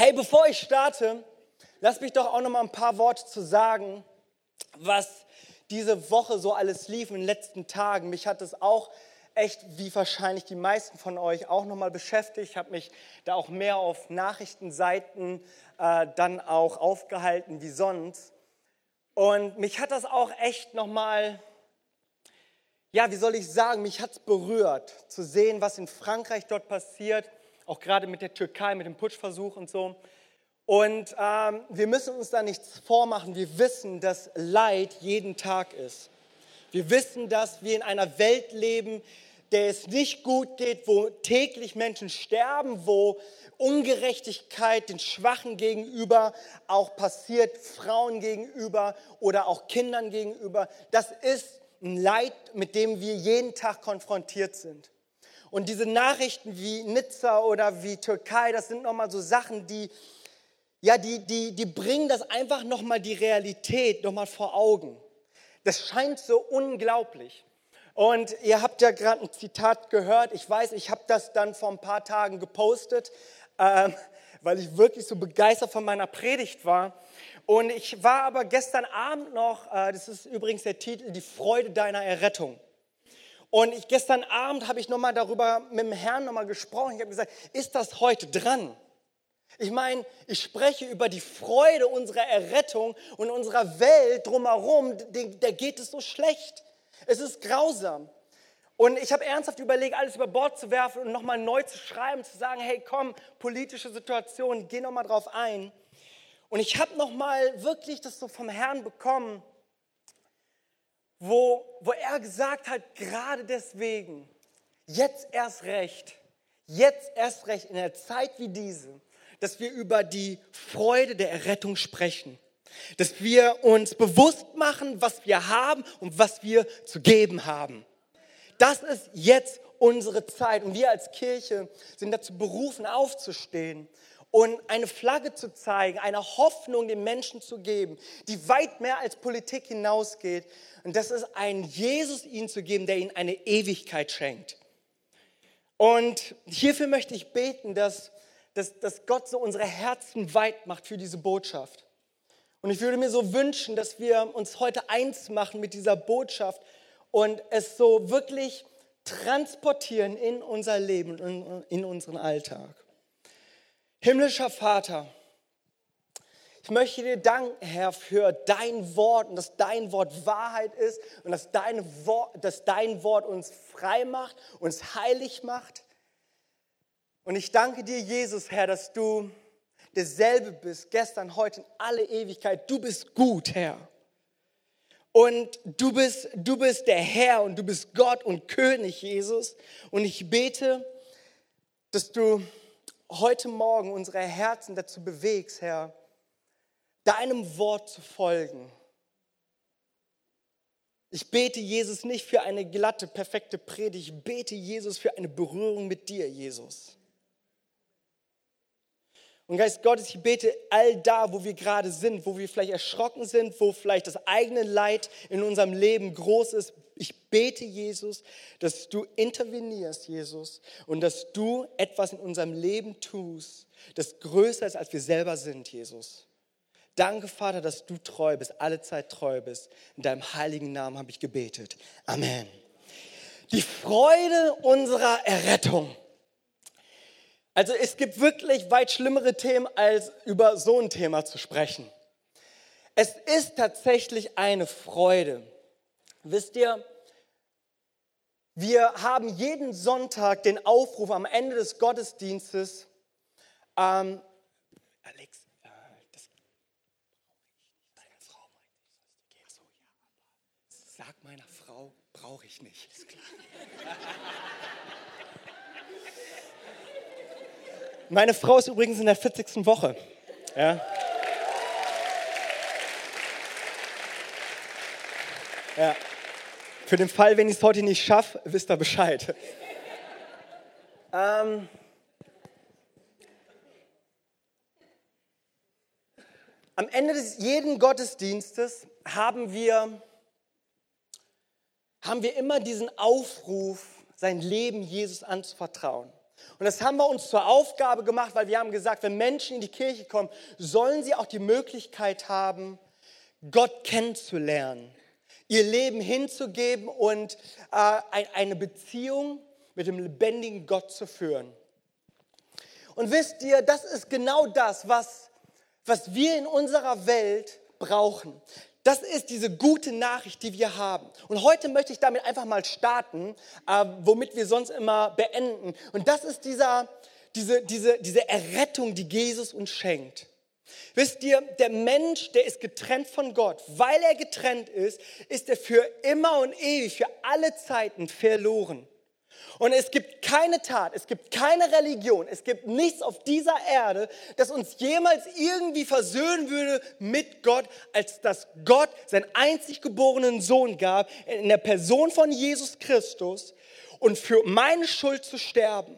Hey, bevor ich starte, lass mich doch auch noch mal ein paar Worte zu sagen, was diese Woche so alles lief in den letzten Tagen. Mich hat es auch echt, wie wahrscheinlich die meisten von euch, auch noch mal beschäftigt. Ich habe mich da auch mehr auf Nachrichtenseiten äh, dann auch aufgehalten wie sonst. Und mich hat das auch echt noch mal ja, wie soll ich sagen, mich hat es berührt, zu sehen, was in Frankreich dort passiert, auch gerade mit der Türkei, mit dem Putschversuch und so. Und ähm, wir müssen uns da nichts vormachen. Wir wissen, dass Leid jeden Tag ist. Wir wissen, dass wir in einer Welt leben, der es nicht gut geht, wo täglich Menschen sterben, wo Ungerechtigkeit den Schwachen gegenüber auch passiert, Frauen gegenüber oder auch Kindern gegenüber. Das ist ein Leid, mit dem wir jeden Tag konfrontiert sind. Und diese Nachrichten wie Nizza oder wie Türkei, das sind nochmal so Sachen, die, ja, die, die, die bringen das einfach nochmal die Realität nochmal vor Augen. Das scheint so unglaublich. Und ihr habt ja gerade ein Zitat gehört. Ich weiß, ich habe das dann vor ein paar Tagen gepostet, äh, weil ich wirklich so begeistert von meiner Predigt war. Und ich war aber gestern Abend noch, äh, das ist übrigens der Titel, die Freude deiner Errettung. Und ich, gestern Abend habe ich nochmal darüber mit dem Herrn nochmal gesprochen. Ich habe gesagt, ist das heute dran? Ich meine, ich spreche über die Freude unserer Errettung und unserer Welt drumherum, da geht es so schlecht. Es ist grausam. Und ich habe ernsthaft überlegt, alles über Bord zu werfen und nochmal neu zu schreiben, zu sagen, hey komm, politische Situation, geh nochmal drauf ein. Und ich habe noch mal wirklich das so vom Herrn bekommen, wo, wo er gesagt hat, gerade deswegen, jetzt erst recht, jetzt erst recht in einer Zeit wie diese, dass wir über die Freude der Errettung sprechen. Dass wir uns bewusst machen, was wir haben und was wir zu geben haben. Das ist jetzt unsere Zeit und wir als Kirche sind dazu berufen, aufzustehen und eine Flagge zu zeigen, eine Hoffnung den Menschen zu geben, die weit mehr als Politik hinausgeht. Und das ist ein Jesus ihnen zu geben, der ihnen eine Ewigkeit schenkt. Und hierfür möchte ich beten, dass, dass, dass Gott so unsere Herzen weit macht für diese Botschaft. Und ich würde mir so wünschen, dass wir uns heute eins machen mit dieser Botschaft und es so wirklich transportieren in unser Leben, in, in unseren Alltag. Himmlischer Vater, ich möchte dir danken, Herr, für dein Wort und dass dein Wort Wahrheit ist und dass, dein Wort, dass dein Wort uns frei macht, uns heilig macht. Und ich danke dir, Jesus, Herr, dass du derselbe bist, gestern, heute, in alle Ewigkeit. Du bist gut, Herr. Und du bist, du bist der Herr und du bist Gott und König, Jesus. Und ich bete, dass du heute Morgen unsere Herzen dazu bewegst, Herr, deinem Wort zu folgen. Ich bete Jesus nicht für eine glatte, perfekte Predigt, ich bete Jesus für eine Berührung mit dir, Jesus. Und Geist Gottes, ich bete all da, wo wir gerade sind, wo wir vielleicht erschrocken sind, wo vielleicht das eigene Leid in unserem Leben groß ist. Ich bete, Jesus, dass du intervenierst, Jesus, und dass du etwas in unserem Leben tust, das größer ist, als wir selber sind, Jesus. Danke, Vater, dass du treu bist, alle Zeit treu bist. In deinem heiligen Namen habe ich gebetet. Amen. Die Freude unserer Errettung. Also es gibt wirklich weit schlimmere Themen, als über so ein Thema zu sprechen. Es ist tatsächlich eine Freude. Wisst ihr, wir haben jeden Sonntag den Aufruf am Ende des Gottesdienstes, ähm, Alex, äh, das deine Frau meint, so, ja, sag meiner Frau, brauche ich nicht. Ist klar. Meine Frau ist übrigens in der 40. Woche. Ja. Ja. Für den Fall, wenn ich es heute nicht schaffe, wisst ihr Bescheid. Ähm, am Ende des jeden Gottesdienstes haben wir, haben wir immer diesen Aufruf, sein Leben Jesus anzuvertrauen. Und das haben wir uns zur Aufgabe gemacht, weil wir haben gesagt, wenn Menschen in die Kirche kommen, sollen sie auch die Möglichkeit haben, Gott kennenzulernen, ihr Leben hinzugeben und äh, eine Beziehung mit dem lebendigen Gott zu führen. Und wisst ihr, das ist genau das, was, was wir in unserer Welt brauchen. Das ist diese gute Nachricht, die wir haben. Und heute möchte ich damit einfach mal starten, äh, womit wir sonst immer beenden. Und das ist dieser, diese, diese, diese Errettung, die Jesus uns schenkt. Wisst ihr, der Mensch, der ist getrennt von Gott. Weil er getrennt ist, ist er für immer und ewig, für alle Zeiten verloren. Und es gibt keine Tat, es gibt keine Religion, es gibt nichts auf dieser Erde, das uns jemals irgendwie versöhnen würde mit Gott, als dass Gott seinen einzig geborenen Sohn gab, in der Person von Jesus Christus und für meine Schuld zu sterben.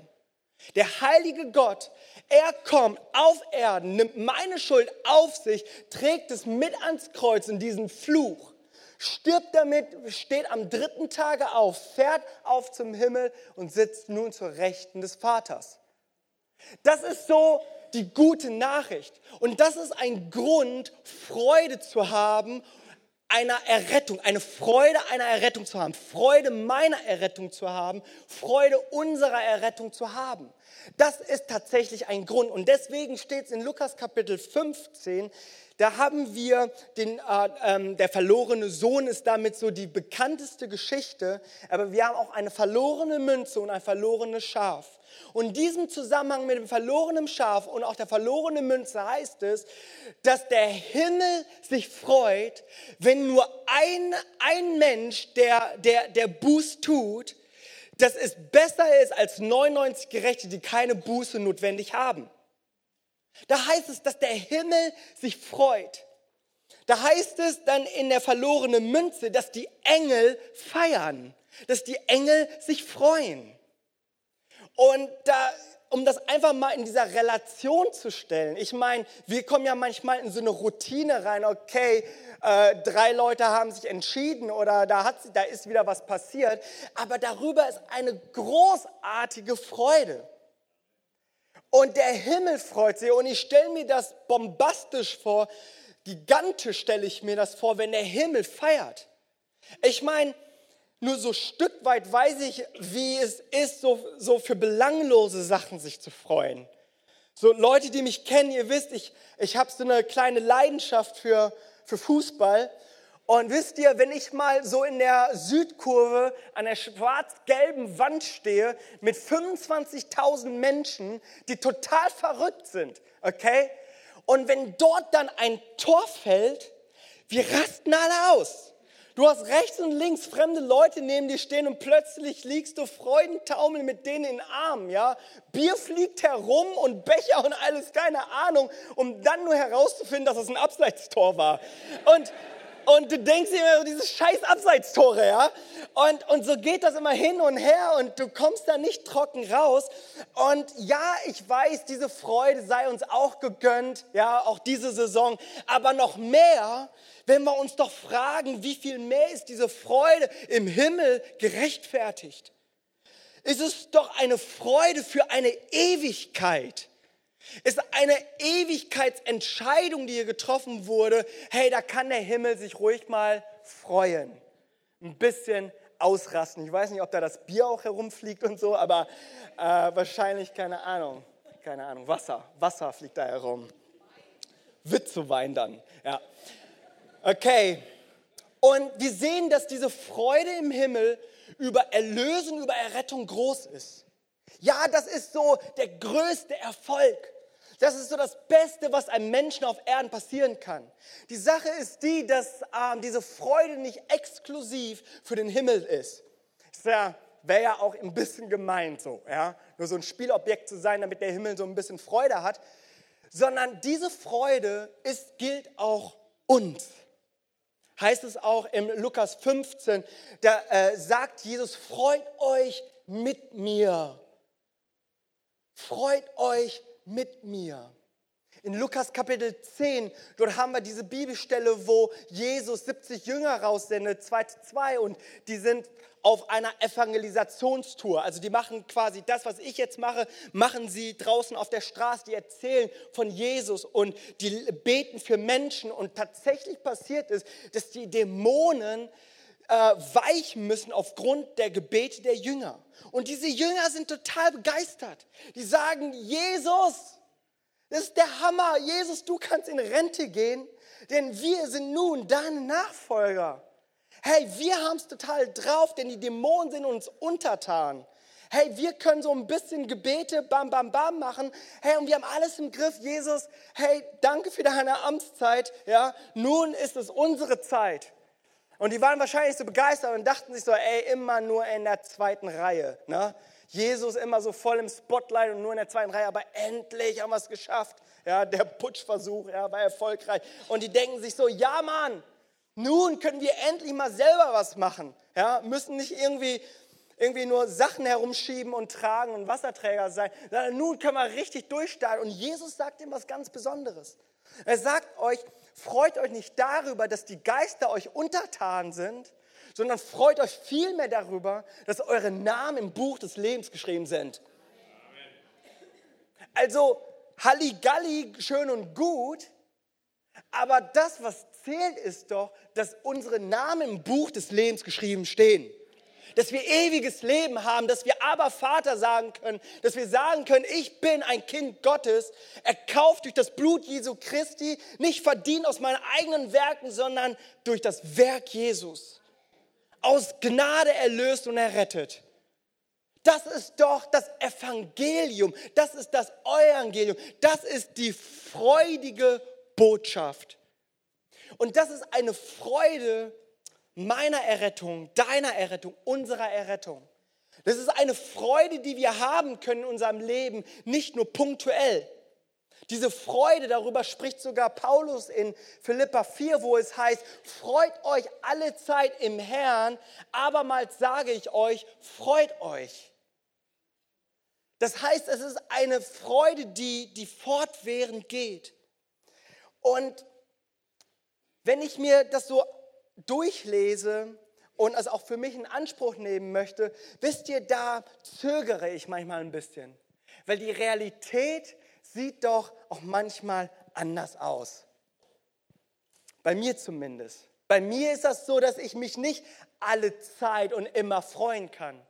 Der heilige Gott, er kommt auf Erden, nimmt meine Schuld auf sich, trägt es mit ans Kreuz in diesen Fluch stirbt damit, steht am dritten Tage auf, fährt auf zum Himmel und sitzt nun zur Rechten des Vaters. Das ist so die gute Nachricht. Und das ist ein Grund, Freude zu haben, einer Errettung, eine Freude einer Errettung zu haben, Freude meiner Errettung zu haben, Freude unserer Errettung zu haben. Das ist tatsächlich ein Grund. Und deswegen steht es in Lukas Kapitel 15, da haben wir den, äh, ähm, der verlorene Sohn ist damit so die bekannteste Geschichte, aber wir haben auch eine verlorene Münze und ein verlorenes Schaf. Und in diesem Zusammenhang mit dem verlorenen Schaf und auch der verlorenen Münze heißt es, dass der Himmel sich freut, wenn nur ein, ein Mensch, der, der, der Buß tut, dass es besser ist als 99 Gerechte, die keine Buße notwendig haben. Da heißt es, dass der Himmel sich freut. Da heißt es dann in der verlorenen Münze, dass die Engel feiern, dass die Engel sich freuen. Und da, um das einfach mal in dieser Relation zu stellen, ich meine, wir kommen ja manchmal in so eine Routine rein, okay, äh, drei Leute haben sich entschieden oder da, hat, da ist wieder was passiert, aber darüber ist eine großartige Freude. Und der Himmel freut sich. Und ich stelle mir das bombastisch vor, gigantisch stelle ich mir das vor, wenn der Himmel feiert. Ich meine, nur so Stück weit weiß ich, wie es ist, so, so für belanglose Sachen sich zu freuen. So Leute, die mich kennen, ihr wisst, ich, ich habe so eine kleine Leidenschaft für, für Fußball. Und wisst ihr, wenn ich mal so in der Südkurve an der schwarz-gelben Wand stehe mit 25.000 Menschen, die total verrückt sind, okay? Und wenn dort dann ein Tor fällt, wir rasten alle aus. Du hast rechts und links fremde Leute neben dir stehen und plötzlich liegst du freudentaumel mit denen in den Armen, ja? Bier fliegt herum und Becher und alles, keine Ahnung, um dann nur herauszufinden, dass es ein Abseitstor war. Und und du denkst immer, diese scheiß Abseitstore, ja? Und, und so geht das immer hin und her und du kommst da nicht trocken raus. Und ja, ich weiß, diese Freude sei uns auch gegönnt, ja, auch diese Saison. Aber noch mehr, wenn wir uns doch fragen, wie viel mehr ist diese Freude im Himmel gerechtfertigt? Ist es doch eine Freude für eine Ewigkeit ist eine Ewigkeitsentscheidung, die hier getroffen wurde. Hey, da kann der Himmel sich ruhig mal freuen. Ein bisschen ausrasten. Ich weiß nicht, ob da das Bier auch herumfliegt und so, aber äh, wahrscheinlich, keine Ahnung. Keine Ahnung, Wasser. Wasser fliegt da herum. Witzewein dann, ja. Okay. Und wir sehen, dass diese Freude im Himmel über Erlösung, über Errettung groß ist. Ja, das ist so der größte Erfolg. Das ist so das Beste, was einem Menschen auf Erden passieren kann. Die Sache ist die, dass ähm, diese Freude nicht exklusiv für den Himmel ist. Das ja, wäre ja auch ein bisschen gemeint so, ja, nur so ein Spielobjekt zu sein, damit der Himmel so ein bisschen Freude hat, sondern diese Freude ist, gilt auch uns. Heißt es auch im Lukas 15, da äh, sagt Jesus, freut euch mit mir. Freut euch mit mir. In Lukas Kapitel 10, dort haben wir diese Bibelstelle, wo Jesus 70 Jünger raussendet, 2 zu 2, und die sind auf einer Evangelisationstour. Also die machen quasi das, was ich jetzt mache, machen sie draußen auf der Straße. Die erzählen von Jesus und die beten für Menschen. Und tatsächlich passiert es, dass die Dämonen äh, weichen müssen aufgrund der Gebete der Jünger. Und diese Jünger sind total begeistert. Die sagen, Jesus, das ist der Hammer. Jesus, du kannst in Rente gehen, denn wir sind nun deine Nachfolger. Hey, wir haben es total drauf, denn die Dämonen sind uns untertan. Hey, wir können so ein bisschen Gebete, bam, bam, bam machen. Hey, und wir haben alles im Griff. Jesus, hey, danke für deine Amtszeit. Ja, nun ist es unsere Zeit. Und die waren wahrscheinlich so begeistert und dachten sich so, ey, immer nur in der zweiten Reihe. Ne? Jesus immer so voll im Spotlight und nur in der zweiten Reihe, aber endlich haben wir es geschafft. Ja, der Putschversuch ja, war erfolgreich. Und die denken sich so, ja Mann, nun können wir endlich mal selber was machen. Ja, müssen nicht irgendwie, irgendwie nur Sachen herumschieben und tragen und Wasserträger sein, sondern nun können wir richtig durchstarten. Und Jesus sagt ihm was ganz Besonderes. Er sagt euch, freut euch nicht darüber, dass die Geister euch untertan sind, sondern freut euch vielmehr darüber, dass eure Namen im Buch des Lebens geschrieben sind. Also Halligalli, schön und gut, aber das, was zählt, ist doch, dass unsere Namen im Buch des Lebens geschrieben stehen. Dass wir ewiges Leben haben, dass wir aber Vater sagen können, dass wir sagen können, ich bin ein Kind Gottes, erkauft durch das Blut Jesu Christi, nicht verdient aus meinen eigenen Werken, sondern durch das Werk Jesus aus Gnade erlöst und errettet. Das ist doch das Evangelium. Das ist das Evangelium. Das ist die freudige Botschaft. Und das ist eine Freude meiner Errettung, deiner Errettung, unserer Errettung. Das ist eine Freude, die wir haben können in unserem Leben, nicht nur punktuell, diese Freude, darüber spricht sogar Paulus in Philippa 4, wo es heißt, freut euch alle Zeit im Herrn, abermals sage ich euch, freut euch. Das heißt, es ist eine Freude, die, die fortwährend geht. Und wenn ich mir das so durchlese und es auch für mich in Anspruch nehmen möchte, wisst ihr, da zögere ich manchmal ein bisschen. Weil die Realität sieht doch auch manchmal anders aus. Bei mir zumindest. Bei mir ist das so, dass ich mich nicht alle Zeit und immer freuen kann.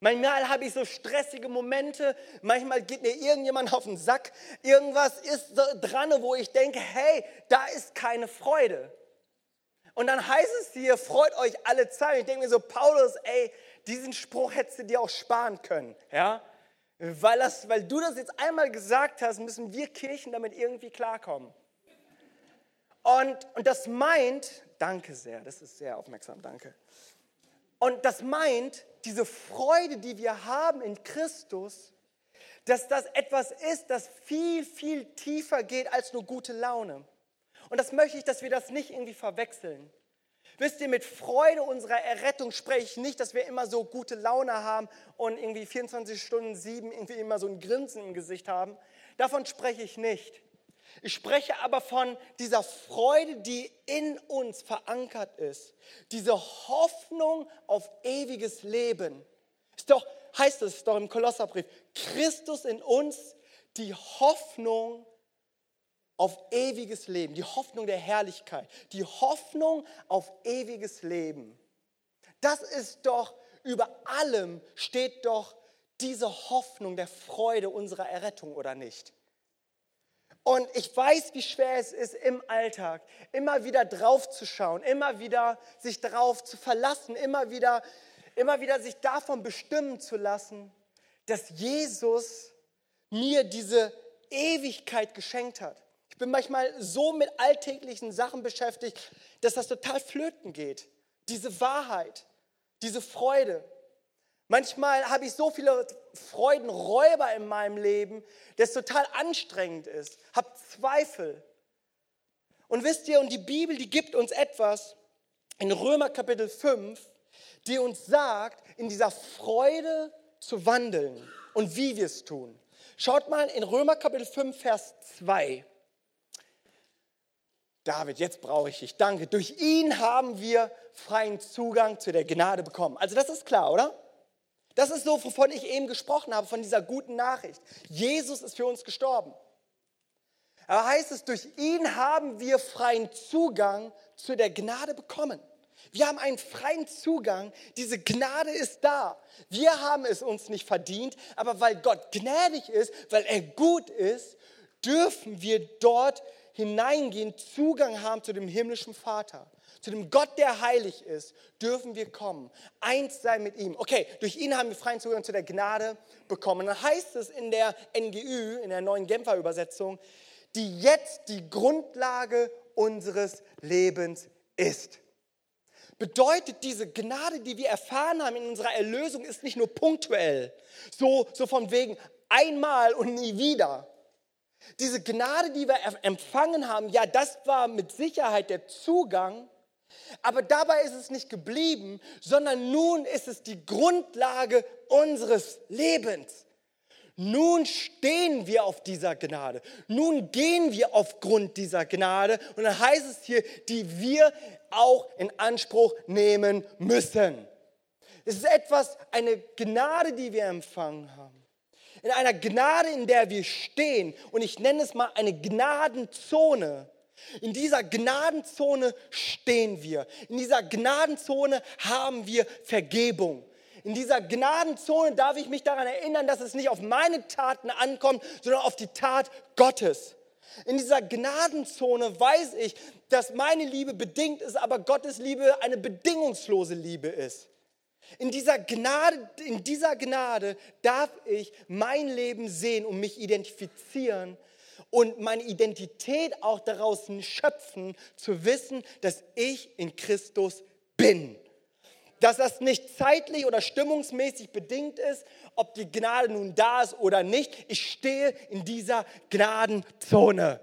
Manchmal habe ich so stressige Momente, manchmal geht mir irgendjemand auf den Sack, irgendwas ist dran, wo ich denke, hey, da ist keine Freude. Und dann heißt es hier, freut euch alle Zeit. Ich denke mir so, Paulus, ey, diesen Spruch hättest du dir auch sparen können. Ja? Weil, das, weil du das jetzt einmal gesagt hast, müssen wir Kirchen damit irgendwie klarkommen. Und, und das meint, danke sehr, das ist sehr aufmerksam, danke. Und das meint, diese Freude, die wir haben in Christus, dass das etwas ist, das viel, viel tiefer geht als nur gute Laune. Und das möchte ich, dass wir das nicht irgendwie verwechseln. Wisst ihr, mit Freude unserer Errettung spreche ich nicht, dass wir immer so gute Laune haben und irgendwie 24 Stunden sieben irgendwie immer so ein Grinsen im Gesicht haben. Davon spreche ich nicht. Ich spreche aber von dieser Freude, die in uns verankert ist. Diese Hoffnung auf ewiges Leben. Ist doch, heißt es doch im Kolosserbrief, Christus in uns, die Hoffnung auf ewiges Leben, die Hoffnung der Herrlichkeit, die Hoffnung auf ewiges Leben. Das ist doch, über allem steht doch diese Hoffnung der Freude unserer Errettung, oder nicht? Und ich weiß, wie schwer es ist, im Alltag immer wieder drauf zu schauen, immer wieder sich darauf zu verlassen, immer wieder, immer wieder sich davon bestimmen zu lassen, dass Jesus mir diese Ewigkeit geschenkt hat. Ich bin manchmal so mit alltäglichen Sachen beschäftigt, dass das total flöten geht. Diese Wahrheit, diese Freude. Manchmal habe ich so viele Freudenräuber in meinem Leben, dass es total anstrengend ist. Habe Zweifel. Und wisst ihr, und die Bibel, die gibt uns etwas in Römer Kapitel 5, die uns sagt, in dieser Freude zu wandeln und wie wir es tun. Schaut mal in Römer Kapitel 5, Vers 2. David, jetzt brauche ich dich. Danke. Durch ihn haben wir freien Zugang zu der Gnade bekommen. Also das ist klar, oder? Das ist so, wovon ich eben gesprochen habe, von dieser guten Nachricht. Jesus ist für uns gestorben. Aber heißt es, durch ihn haben wir freien Zugang zu der Gnade bekommen. Wir haben einen freien Zugang. Diese Gnade ist da. Wir haben es uns nicht verdient, aber weil Gott gnädig ist, weil er gut ist, dürfen wir dort hineingehen, Zugang haben zu dem himmlischen Vater. Zu dem Gott, der heilig ist, dürfen wir kommen. Eins sein mit ihm. Okay, durch ihn haben wir freien Zugang zu der Gnade bekommen. Dann heißt es in der NGÜ, in der neuen Genfer Übersetzung, die jetzt die Grundlage unseres Lebens ist. Bedeutet, diese Gnade, die wir erfahren haben in unserer Erlösung, ist nicht nur punktuell, so, so von wegen einmal und nie wieder. Diese Gnade, die wir empfangen haben, ja, das war mit Sicherheit der Zugang aber dabei ist es nicht geblieben, sondern nun ist es die Grundlage unseres Lebens. Nun stehen wir auf dieser Gnade. Nun gehen wir aufgrund dieser Gnade. Und dann heißt es hier, die wir auch in Anspruch nehmen müssen. Es ist etwas, eine Gnade, die wir empfangen haben. In einer Gnade, in der wir stehen. Und ich nenne es mal eine Gnadenzone in dieser Gnadenzone stehen wir. In dieser Gnadenzone haben wir Vergebung. In dieser Gnadenzone darf ich mich daran erinnern, dass es nicht auf meine Taten ankommt, sondern auf die Tat Gottes. In dieser Gnadenzone weiß ich, dass meine Liebe bedingt ist, aber Gottes Liebe eine bedingungslose Liebe ist. In dieser Gnade, in dieser Gnade darf ich mein Leben sehen und mich identifizieren und meine Identität auch daraus schöpfen, zu wissen, dass ich in Christus bin. Dass das nicht zeitlich oder stimmungsmäßig bedingt ist, ob die Gnade nun da ist oder nicht. Ich stehe in dieser Gnadenzone.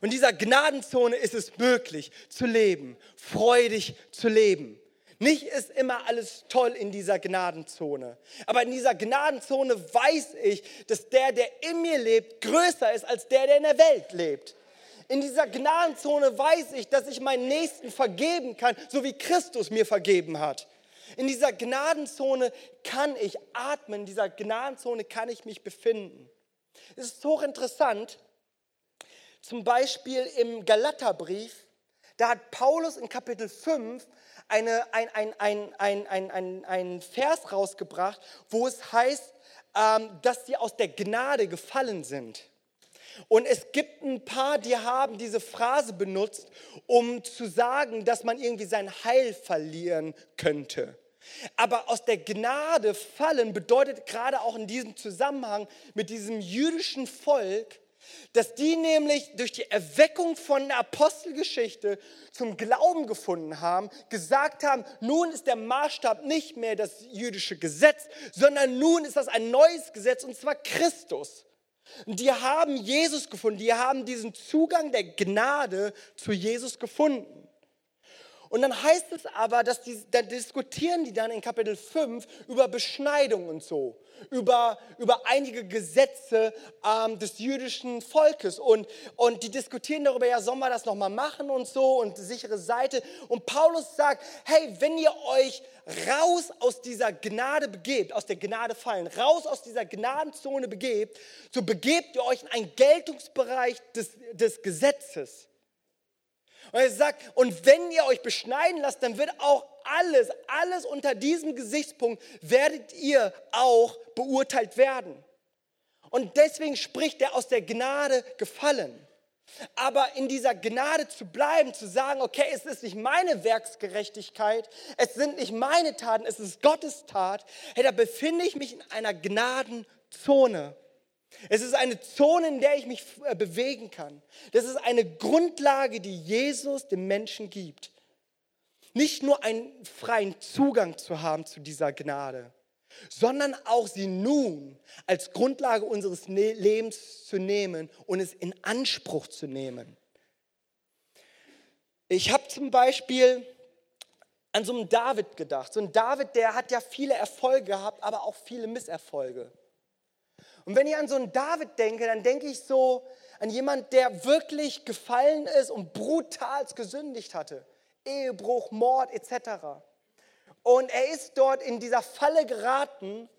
Und in dieser Gnadenzone ist es möglich zu leben, freudig zu leben. Nicht ist immer alles toll in dieser Gnadenzone. Aber in dieser Gnadenzone weiß ich, dass der, der in mir lebt, größer ist als der, der in der Welt lebt. In dieser Gnadenzone weiß ich, dass ich meinen Nächsten vergeben kann, so wie Christus mir vergeben hat. In dieser Gnadenzone kann ich atmen, in dieser Gnadenzone kann ich mich befinden. Es ist hochinteressant, zum Beispiel im Galaterbrief, da hat Paulus in Kapitel 5 eine, ein, ein, ein, ein, ein, ein, ein Vers rausgebracht, wo es heißt, ähm, dass sie aus der Gnade gefallen sind. Und es gibt ein paar, die haben diese Phrase benutzt, um zu sagen, dass man irgendwie sein Heil verlieren könnte. Aber aus der Gnade fallen bedeutet gerade auch in diesem Zusammenhang mit diesem jüdischen Volk, dass die nämlich durch die Erweckung von der Apostelgeschichte zum Glauben gefunden haben, gesagt haben, nun ist der Maßstab nicht mehr das jüdische Gesetz, sondern nun ist das ein neues Gesetz und zwar Christus. Und die haben Jesus gefunden, die haben diesen Zugang der Gnade zu Jesus gefunden. Und dann heißt es aber, dass die, da diskutieren die dann in Kapitel 5 über Beschneidung und so, über, über einige Gesetze ähm, des jüdischen Volkes. Und, und die diskutieren darüber, ja, sollen wir das nochmal machen und so und sichere Seite. Und Paulus sagt, hey, wenn ihr euch raus aus dieser Gnade begebt, aus der Gnade fallen, raus aus dieser Gnadenzone begebt, so begebt ihr euch in einen Geltungsbereich des, des Gesetzes. Und er sagt, und wenn ihr euch beschneiden lasst, dann wird auch alles, alles unter diesem Gesichtspunkt werdet ihr auch beurteilt werden. Und deswegen spricht er aus der Gnade gefallen. Aber in dieser Gnade zu bleiben, zu sagen, okay, es ist nicht meine Werksgerechtigkeit, es sind nicht meine Taten, es ist Gottes Tat, hey, da befinde ich mich in einer Gnadenzone. Es ist eine Zone, in der ich mich äh, bewegen kann. Das ist eine Grundlage, die Jesus dem Menschen gibt. Nicht nur einen freien Zugang zu haben zu dieser Gnade, sondern auch sie nun als Grundlage unseres ne-, Lebens zu nehmen und es in Anspruch zu nehmen. Ich habe zum Beispiel an so einen David gedacht. So ein David, der hat ja viele Erfolge gehabt, aber auch viele Misserfolge. Und wenn ich an so einen David denke, dann denke ich so an jemand, der wirklich gefallen ist und brutal gesündigt hatte. Ehebruch, Mord etc. Und er ist dort in dieser Falle geraten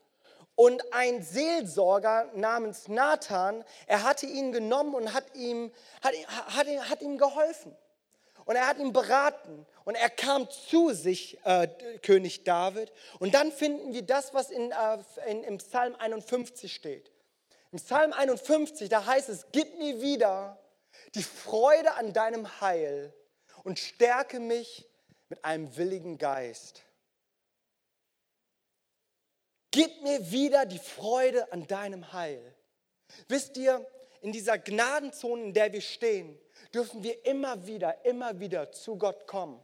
und ein Seelsorger namens Nathan, er hatte ihn genommen und hat ihm, hat, hat, hat ihm geholfen. Und er hat ihn beraten und er kam zu sich, äh, König David. Und dann finden wir das, was in, äh, in, im Psalm 51 steht. Im Psalm 51, da heißt es, gib mir wieder die Freude an deinem Heil und stärke mich mit einem willigen Geist. Gib mir wieder die Freude an deinem Heil. Wisst ihr, in dieser Gnadenzone, in der wir stehen, dürfen wir immer wieder, immer wieder zu Gott kommen.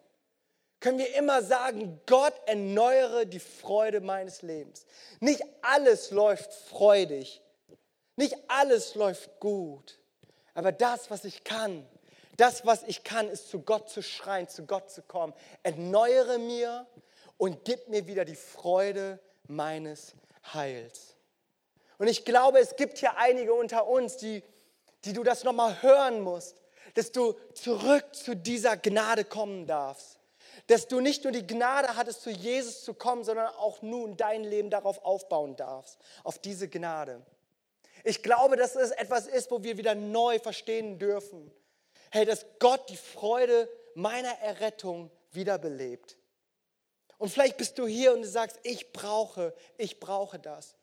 Können wir immer sagen, Gott erneuere die Freude meines Lebens. Nicht alles läuft freudig, nicht alles läuft gut, aber das, was ich kann, das, was ich kann, ist zu Gott zu schreien, zu Gott zu kommen. Erneuere mir und gib mir wieder die Freude meines Heils. Und ich glaube, es gibt hier einige unter uns, die, die du das nochmal hören musst, dass du zurück zu dieser Gnade kommen darfst. Dass du nicht nur die Gnade hattest, zu Jesus zu kommen, sondern auch nun dein Leben darauf aufbauen darfst, auf diese Gnade. Ich glaube, dass es etwas ist, wo wir wieder neu verstehen dürfen. Hey, dass Gott die Freude meiner Errettung wiederbelebt. Und vielleicht bist du hier und du sagst, ich brauche, ich brauche das.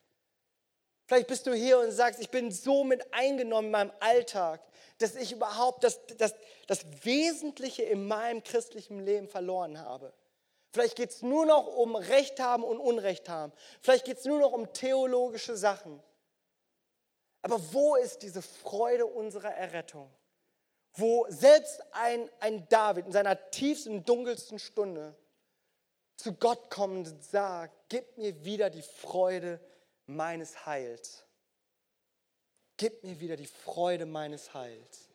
Vielleicht bist du hier und sagst, ich bin so mit eingenommen in meinem Alltag, dass ich überhaupt das, das, das Wesentliche in meinem christlichen Leben verloren habe. Vielleicht geht es nur noch um Recht haben und Unrecht haben. Vielleicht geht es nur noch um theologische Sachen. Aber wo ist diese Freude unserer Errettung? Wo selbst ein, ein David in seiner tiefsten, dunkelsten Stunde zu Gott kommt und sagt, gib mir wieder die Freude meines Heils. Gib mir wieder die Freude meines Heils.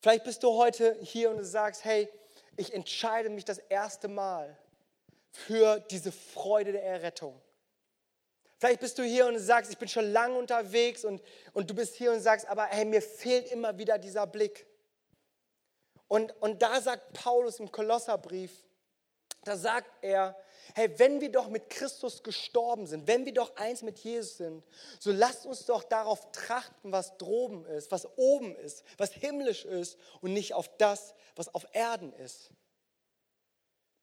Vielleicht bist du heute hier und du sagst, hey, ich entscheide mich das erste Mal für diese Freude der Errettung. Vielleicht bist du hier und sagst, ich bin schon lange unterwegs und, und du bist hier und sagst, aber hey, mir fehlt immer wieder dieser Blick. Und, und da sagt Paulus im Kolosserbrief, da sagt er, hey, wenn wir doch mit Christus gestorben sind, wenn wir doch eins mit Jesus sind, so lasst uns doch darauf trachten, was droben ist, was oben ist, was himmlisch ist und nicht auf das, was auf Erden ist.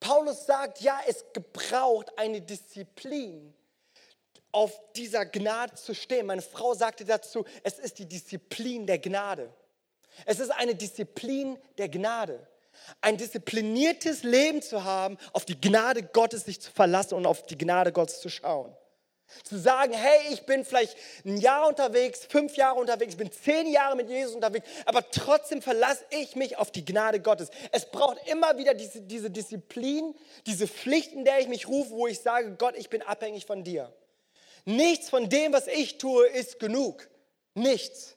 Paulus sagt, ja, es gebraucht eine Disziplin, auf dieser Gnade zu stehen. Meine Frau sagte dazu, es ist die Disziplin der Gnade. Es ist eine Disziplin der Gnade ein diszipliniertes Leben zu haben, auf die Gnade Gottes sich zu verlassen und auf die Gnade Gottes zu schauen. Zu sagen, hey, ich bin vielleicht ein Jahr unterwegs, fünf Jahre unterwegs, ich bin zehn Jahre mit Jesus unterwegs, aber trotzdem verlasse ich mich auf die Gnade Gottes. Es braucht immer wieder diese, diese Disziplin, diese Pflicht, in der ich mich rufe, wo ich sage, Gott, ich bin abhängig von dir. Nichts von dem, was ich tue, ist genug. Nichts.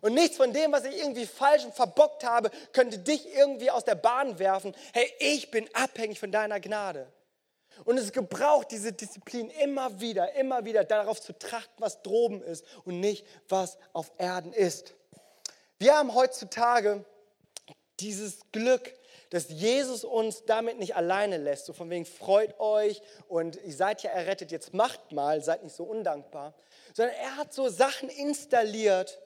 Und nichts von dem, was ich irgendwie falsch und verbockt habe, könnte dich irgendwie aus der Bahn werfen. Hey, ich bin abhängig von deiner Gnade. Und es gebraucht diese Disziplin immer wieder, immer wieder darauf zu trachten, was droben ist und nicht, was auf Erden ist. Wir haben heutzutage dieses Glück, dass Jesus uns damit nicht alleine lässt. So von wegen, freut euch und ihr seid ja errettet, jetzt macht mal, seid nicht so undankbar. Sondern er hat so Sachen installiert,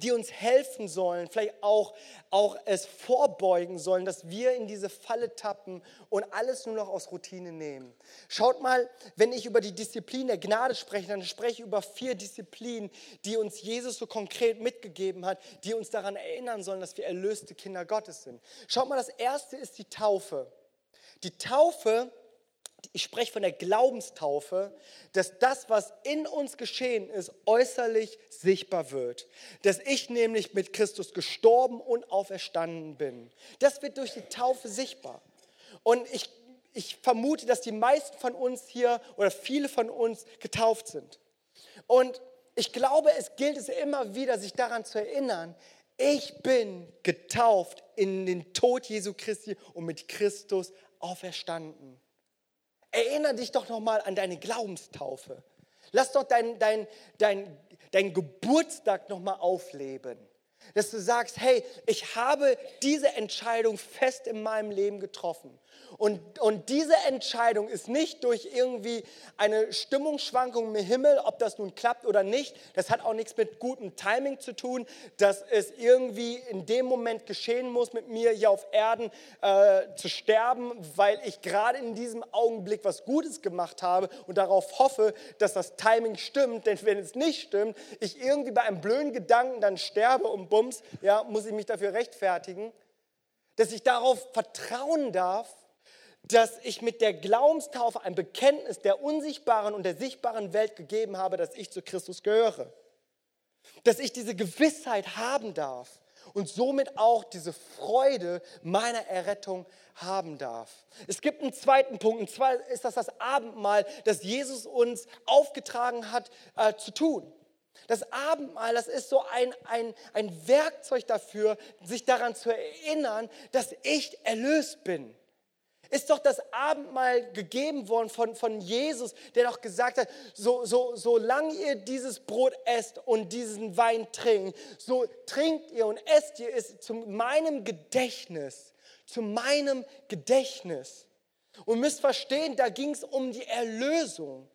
die uns helfen sollen, vielleicht auch, auch es vorbeugen sollen, dass wir in diese Falle tappen und alles nur noch aus Routine nehmen. Schaut mal, wenn ich über die Disziplin der Gnade spreche, dann spreche ich über vier Disziplinen, die uns Jesus so konkret mitgegeben hat, die uns daran erinnern sollen, dass wir erlöste Kinder Gottes sind. Schaut mal, das erste ist die Taufe. Die Taufe ich spreche von der Glaubenstaufe, dass das, was in uns geschehen ist, äußerlich sichtbar wird. Dass ich nämlich mit Christus gestorben und auferstanden bin. Das wird durch die Taufe sichtbar. Und ich, ich vermute, dass die meisten von uns hier oder viele von uns getauft sind. Und ich glaube, es gilt es immer wieder, sich daran zu erinnern, ich bin getauft in den Tod Jesu Christi und mit Christus auferstanden. Erinnere dich doch nochmal an deine Glaubenstaufe. Lass doch dein, dein, dein, dein Geburtstag nochmal aufleben. dass du sagst, hey, ich habe diese Entscheidung fest in meinem Leben getroffen. Und, und diese Entscheidung ist nicht durch irgendwie eine Stimmungsschwankung im Himmel, ob das nun klappt oder nicht. Das hat auch nichts mit gutem Timing zu tun, dass es irgendwie in dem Moment geschehen muss, mit mir hier auf Erden äh, zu sterben, weil ich gerade in diesem Augenblick was Gutes gemacht habe und darauf hoffe, dass das Timing stimmt. Denn wenn es nicht stimmt, ich irgendwie bei einem blöden Gedanken dann sterbe und bums, ja, muss ich mich dafür rechtfertigen. Dass ich darauf vertrauen darf, dass ich mit der Glaubenstaufe ein Bekenntnis der unsichtbaren und der sichtbaren Welt gegeben habe, dass ich zu Christus gehöre. Dass ich diese Gewissheit haben darf und somit auch diese Freude meiner Errettung haben darf. Es gibt einen zweiten Punkt, und zwar ist das das Abendmahl, das Jesus uns aufgetragen hat äh, zu tun. Das Abendmahl, das ist so ein, ein, ein Werkzeug dafür, sich daran zu erinnern, dass ich erlöst bin ist doch das Abendmahl gegeben worden von, von Jesus, der doch gesagt hat, so, so, solange ihr dieses Brot esst und diesen Wein trinkt, so trinkt ihr und esst ihr es zu meinem Gedächtnis, zu meinem Gedächtnis. Und müsst verstehen, da ging es um die Erlösung.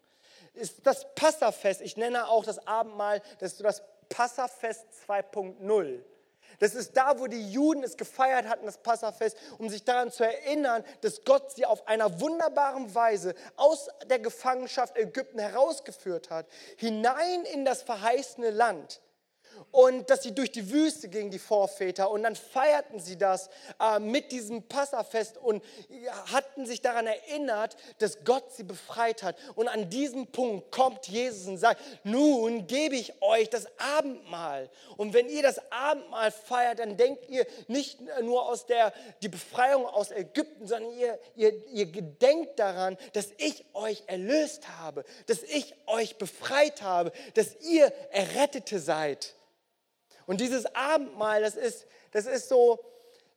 Ist das Passafest, ich nenne auch das Abendmahl, das ist das Passafest 2.0. Das ist da, wo die Juden es gefeiert hatten, das Passafest, um sich daran zu erinnern, dass Gott sie auf einer wunderbaren Weise aus der Gefangenschaft Ägypten herausgeführt hat, hinein in das verheißene Land und dass sie durch die Wüste gingen, die Vorväter. Und dann feierten sie das äh, mit diesem Passafest und hatten sich daran erinnert, dass Gott sie befreit hat. Und an diesem Punkt kommt Jesus und sagt, nun gebe ich euch das Abendmahl. Und wenn ihr das Abendmahl feiert, dann denkt ihr nicht nur aus der die Befreiung aus Ägypten, sondern ihr, ihr, ihr gedenkt daran, dass ich euch erlöst habe, dass ich euch befreit habe, dass ihr Errettete seid. Und dieses Abendmahl, das ist, das ist so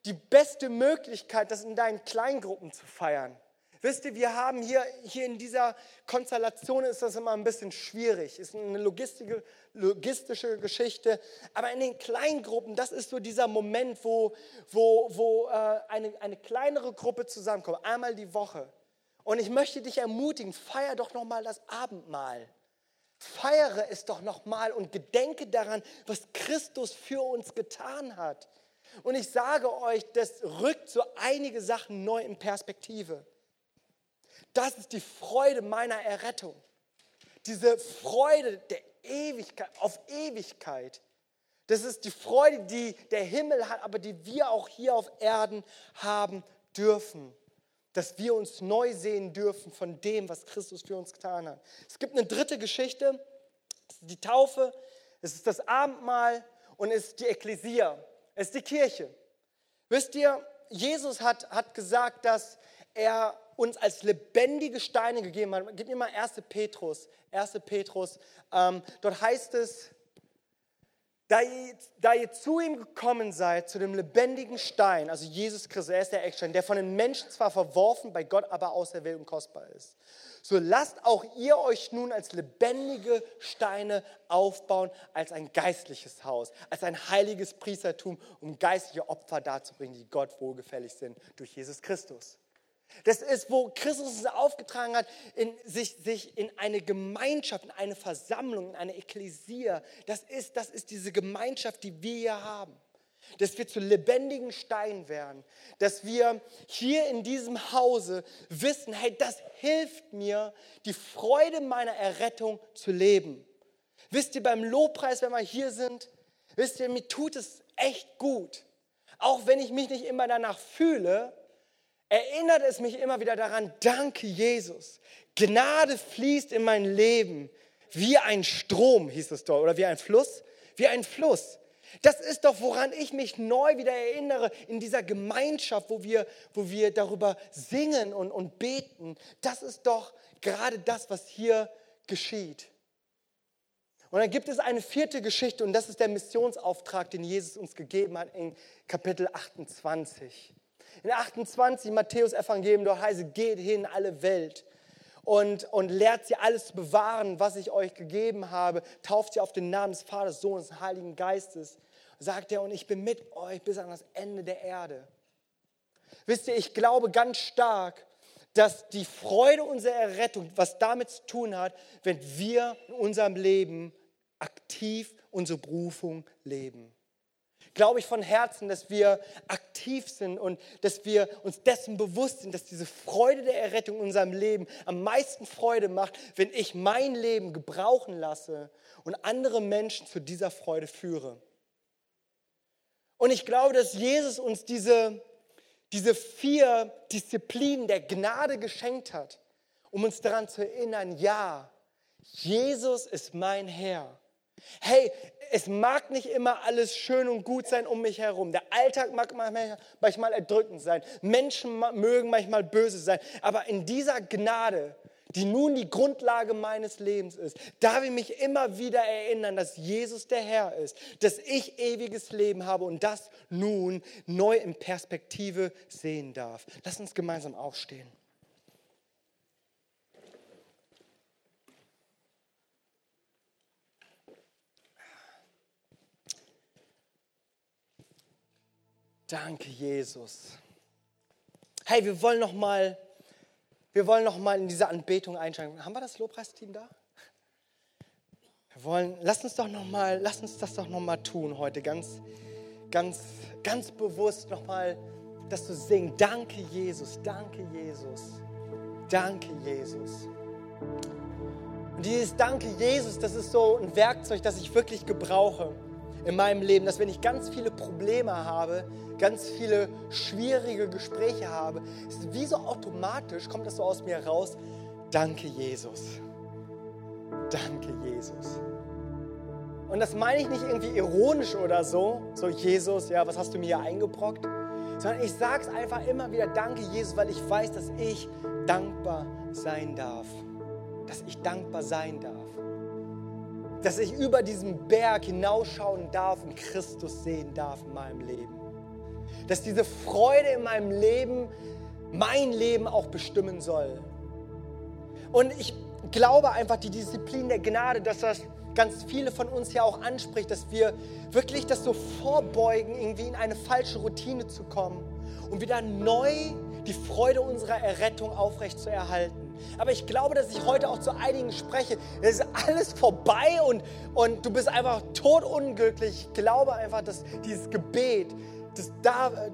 die beste Möglichkeit, das in deinen Kleingruppen zu feiern. Wisst ihr, wir haben hier, hier in dieser Konstellation ist das immer ein bisschen schwierig. Ist eine logistische, logistische Geschichte. Aber in den Kleingruppen, das ist so dieser Moment, wo, wo, wo äh, eine, eine kleinere Gruppe zusammenkommt, einmal die Woche. Und ich möchte dich ermutigen, feier doch nochmal das Abendmahl. Feiere es doch nochmal und gedenke daran, was Christus für uns getan hat. Und ich sage euch, das rückt so einige Sachen neu in Perspektive. Das ist die Freude meiner Errettung. Diese Freude der Ewigkeit, auf Ewigkeit. Das ist die Freude, die der Himmel hat, aber die wir auch hier auf Erden haben dürfen dass wir uns neu sehen dürfen von dem, was Christus für uns getan hat. Es gibt eine dritte Geschichte, die Taufe, es ist das Abendmahl und es ist die Ekklesia, es ist die Kirche. Wisst ihr, Jesus hat, hat gesagt, dass er uns als lebendige Steine gegeben hat. Gib mir mal 1. Petrus, 1. Petrus, ähm, dort heißt es, da ihr, da ihr, zu ihm gekommen seid, zu dem lebendigen Stein, also Jesus Christus, er ist der Eckstein, der von den Menschen zwar verworfen, bei Gott aber auserwählt und kostbar ist. So lasst auch ihr euch nun als lebendige Steine aufbauen, als ein geistliches Haus, als ein heiliges Priestertum, um geistliche Opfer darzubringen, die Gott wohlgefällig sind durch Jesus Christus. Das ist, wo Christus es aufgetragen hat, in, sich, sich in eine Gemeinschaft, in eine Versammlung, in eine Ekklesia. Das ist, das ist diese Gemeinschaft, die wir hier haben. Dass wir zu lebendigen Steinen werden. Dass wir hier in diesem Hause wissen, hey, das hilft mir, die Freude meiner Errettung zu leben. Wisst ihr, beim Lobpreis, wenn wir hier sind, wisst ihr, mir tut es echt gut. Auch wenn ich mich nicht immer danach fühle, erinnert es mich immer wieder daran, danke Jesus. Gnade fließt in mein Leben wie ein Strom, hieß es dort, oder wie ein Fluss, wie ein Fluss. Das ist doch, woran ich mich neu wieder erinnere in dieser Gemeinschaft, wo wir, wo wir darüber singen und, und beten. Das ist doch gerade das, was hier geschieht. Und dann gibt es eine vierte Geschichte und das ist der Missionsauftrag, den Jesus uns gegeben hat in Kapitel 28. In 28, Matthäus Evangelium, dort heißt es, geht hin alle Welt und, und lehrt sie alles zu bewahren, was ich euch gegeben habe. Tauft sie auf den Namen des Vaters, Sohnes und Heiligen Geistes. sagt er, und ich bin mit euch bis an das Ende der Erde. Wisst ihr, ich glaube ganz stark, dass die Freude unserer Errettung was damit zu tun hat, wenn wir in unserem Leben aktiv unsere Berufung leben. Glaube ich von Herzen, dass wir aktiv sind und dass wir uns dessen bewusst sind, dass diese Freude der Errettung in unserem Leben am meisten Freude macht, wenn ich mein Leben gebrauchen lasse und andere Menschen zu dieser Freude führe. Und ich glaube, dass Jesus uns diese, diese vier Disziplinen der Gnade geschenkt hat, um uns daran zu erinnern, ja, Jesus ist mein Herr. Hey, es mag nicht immer alles schön und gut sein um mich herum. Der Alltag mag manchmal erdrückend sein. Menschen mögen manchmal böse sein. Aber in dieser Gnade, die nun die Grundlage meines Lebens ist, darf ich mich immer wieder erinnern, dass Jesus der Herr ist, dass ich ewiges Leben habe und das nun neu in Perspektive sehen darf. Lass uns gemeinsam aufstehen. Danke, Jesus. Hey, wir wollen noch mal, wir wollen noch mal in diese Anbetung einsteigen. Haben wir das Lobpreisteam da? Wir wollen, lass uns doch noch mal, lass uns das doch noch mal tun heute, ganz, ganz, ganz bewusst noch mal, dass du singen. Danke, Jesus. Danke, Jesus. Danke, Jesus. Und dieses Danke, Jesus, das ist so ein Werkzeug, das ich wirklich gebrauche in meinem Leben, dass wenn ich ganz viele Probleme habe, ganz viele schwierige Gespräche habe, ist wie so automatisch kommt das so aus mir raus. Danke, Jesus. Danke, Jesus. Und das meine ich nicht irgendwie ironisch oder so, so Jesus, ja, was hast du mir hier eingebrockt? Sondern ich sage es einfach immer wieder, danke Jesus, weil ich weiß, dass ich dankbar sein darf. Dass ich dankbar sein darf dass ich über diesen Berg hinausschauen darf und Christus sehen darf in meinem Leben. Dass diese Freude in meinem Leben mein Leben auch bestimmen soll. Und ich glaube einfach, die Disziplin der Gnade, dass das ganz viele von uns ja auch anspricht, dass wir wirklich das so vorbeugen, irgendwie in eine falsche Routine zu kommen und wieder neu die Freude unserer Errettung aufrecht zu erhalten. Aber ich glaube, dass ich heute auch zu einigen spreche. Es ist alles vorbei und, und du bist einfach totunglücklich. Ich glaube einfach, dass dieses Gebet des,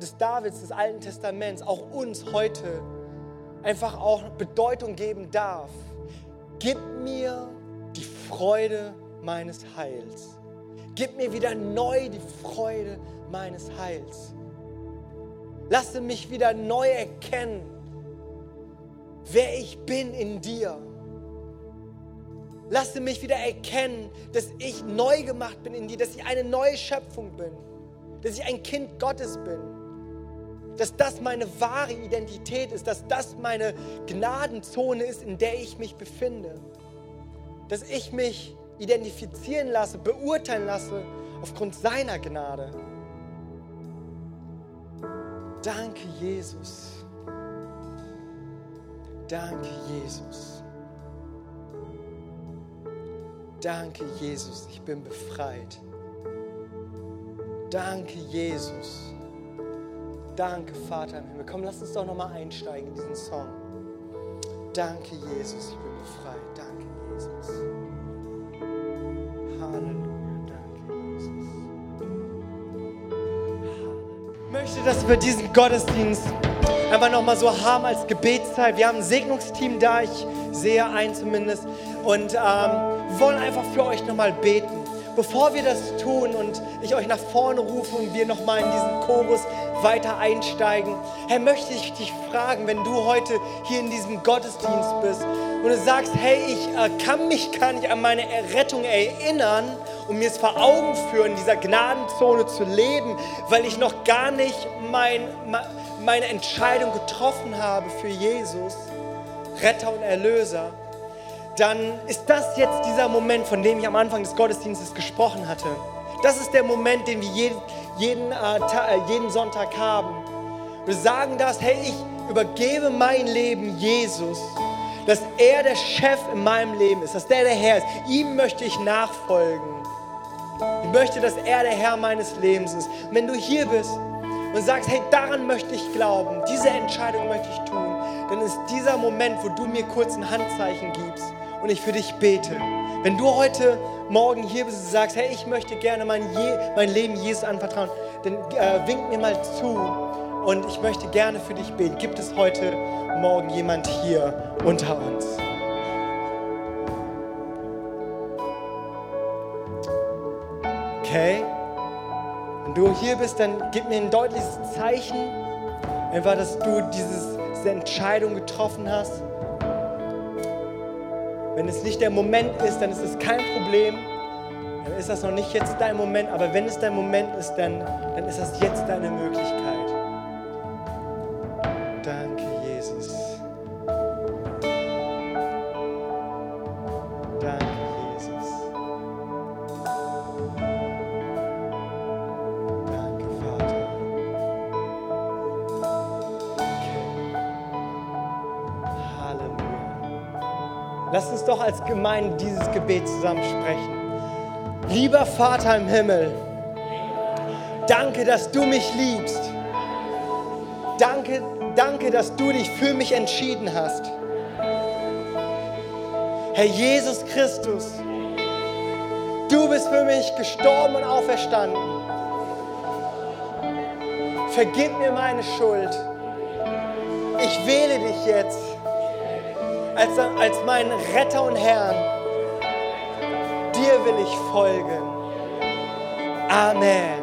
des Davids, des Alten Testaments, auch uns heute einfach auch Bedeutung geben darf. Gib mir die Freude meines Heils. Gib mir wieder neu die Freude meines Heils. Lasse mich wieder neu erkennen, wer ich bin in dir. Lasse mich wieder erkennen, dass ich neu gemacht bin in dir, dass ich eine neue Schöpfung bin, dass ich ein Kind Gottes bin, dass das meine wahre Identität ist, dass das meine Gnadenzone ist, in der ich mich befinde, dass ich mich identifizieren lasse, beurteilen lasse aufgrund seiner Gnade. Danke, Jesus. Danke, Jesus. Danke, Jesus, ich bin befreit. Danke, Jesus. Danke, Vater im Himmel. Komm, lass uns doch nochmal einsteigen in diesen Song. Danke, Jesus, ich bin befreit. Danke, Jesus. Halleluja, danke, Jesus. Halleluja. Ich möchte, dass wir diesen Gottesdienst einfach nochmal so haben als Gebetszeit. Wir haben ein Segnungsteam da, ich sehe einen zumindest. Und ähm, wollen einfach für euch nochmal beten. Bevor wir das tun und ich euch nach vorne rufe und wir nochmal in diesen Chorus weiter einsteigen, Herr, möchte ich dich fragen, wenn du heute hier in diesem Gottesdienst bist und du sagst, hey, ich äh, kann mich gar nicht an meine Errettung erinnern und mir es vor Augen führen, in dieser Gnadenzone zu leben, weil ich noch gar nicht mein, mein meine Entscheidung getroffen habe für Jesus, Retter und Erlöser, dann ist das jetzt dieser Moment, von dem ich am Anfang des Gottesdienstes gesprochen hatte. Das ist der Moment, den wir jeden, jeden, äh, äh, jeden Sonntag haben. Wir sagen das, hey, ich übergebe mein Leben Jesus, dass er der Chef in meinem Leben ist, dass der der Herr ist. Ihm möchte ich nachfolgen. Ich möchte, dass er der Herr meines Lebens ist. Und wenn du hier bist und sagst, hey, daran möchte ich glauben, diese Entscheidung möchte ich tun, dann ist dieser Moment, wo du mir kurz ein Handzeichen gibst und ich für dich bete. Wenn du heute Morgen hier bist und sagst, hey, ich möchte gerne mein, Je mein Leben Jesus anvertrauen, dann äh, wink mir mal zu und ich möchte gerne für dich beten. Gibt es heute Morgen jemand hier unter uns? Okay? Wenn du hier bist, dann gib mir ein deutliches Zeichen, einfach, dass du dieses, diese Entscheidung getroffen hast. Wenn es nicht der Moment ist, dann ist es kein Problem. Dann ist das noch nicht jetzt dein Moment, aber wenn es dein Moment ist, dann, dann ist das jetzt deine Möglichkeit. Als Gemeinde dieses Gebet zusammen sprechen. Lieber Vater im Himmel, danke, dass du mich liebst. Danke, danke, dass du dich für mich entschieden hast. Herr Jesus Christus, du bist für mich gestorben und auferstanden. Vergib mir meine Schuld. Ich wähle dich jetzt als, als meinen Retter und Herrn. Dir will ich folgen. Amen.